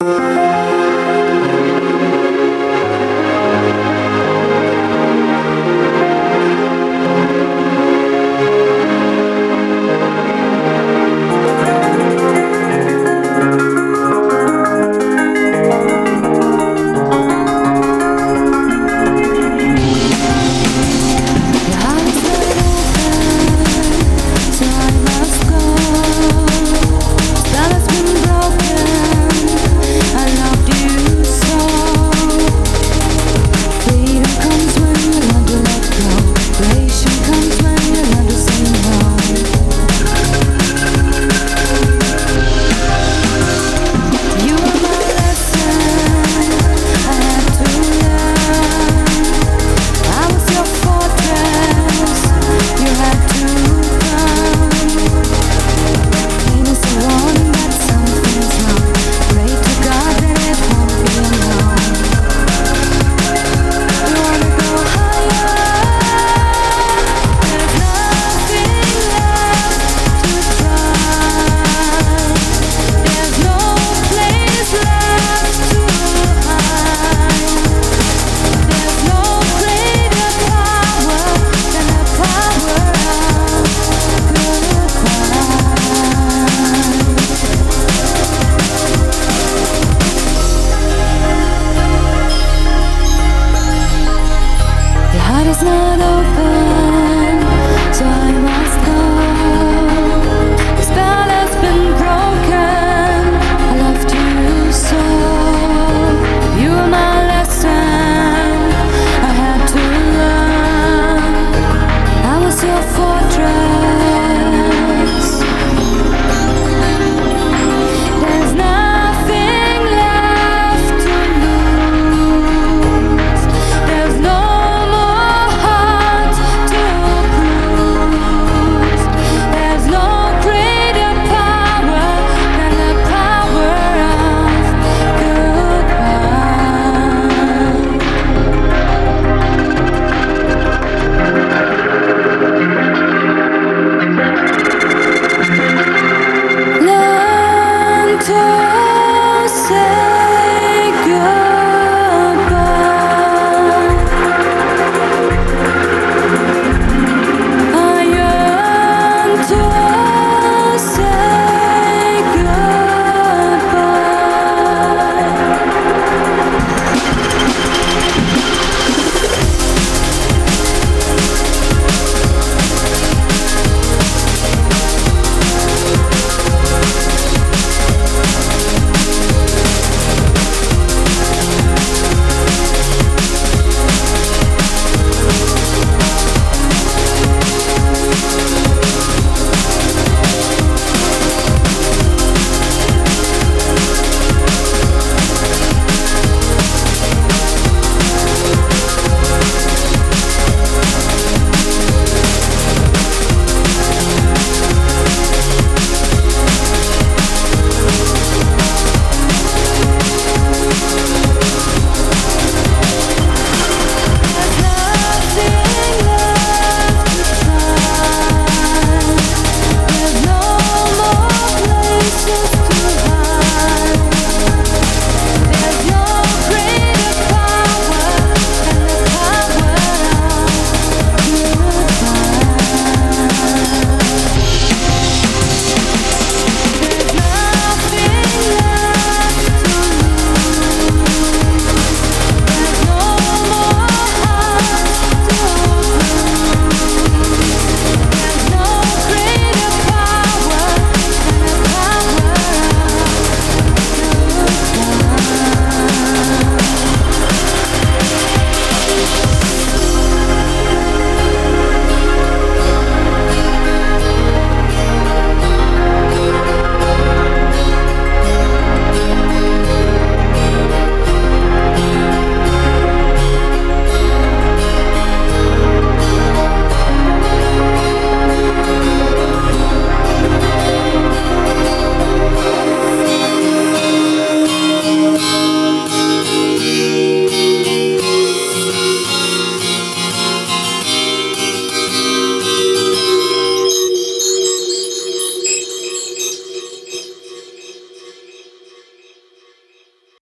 Música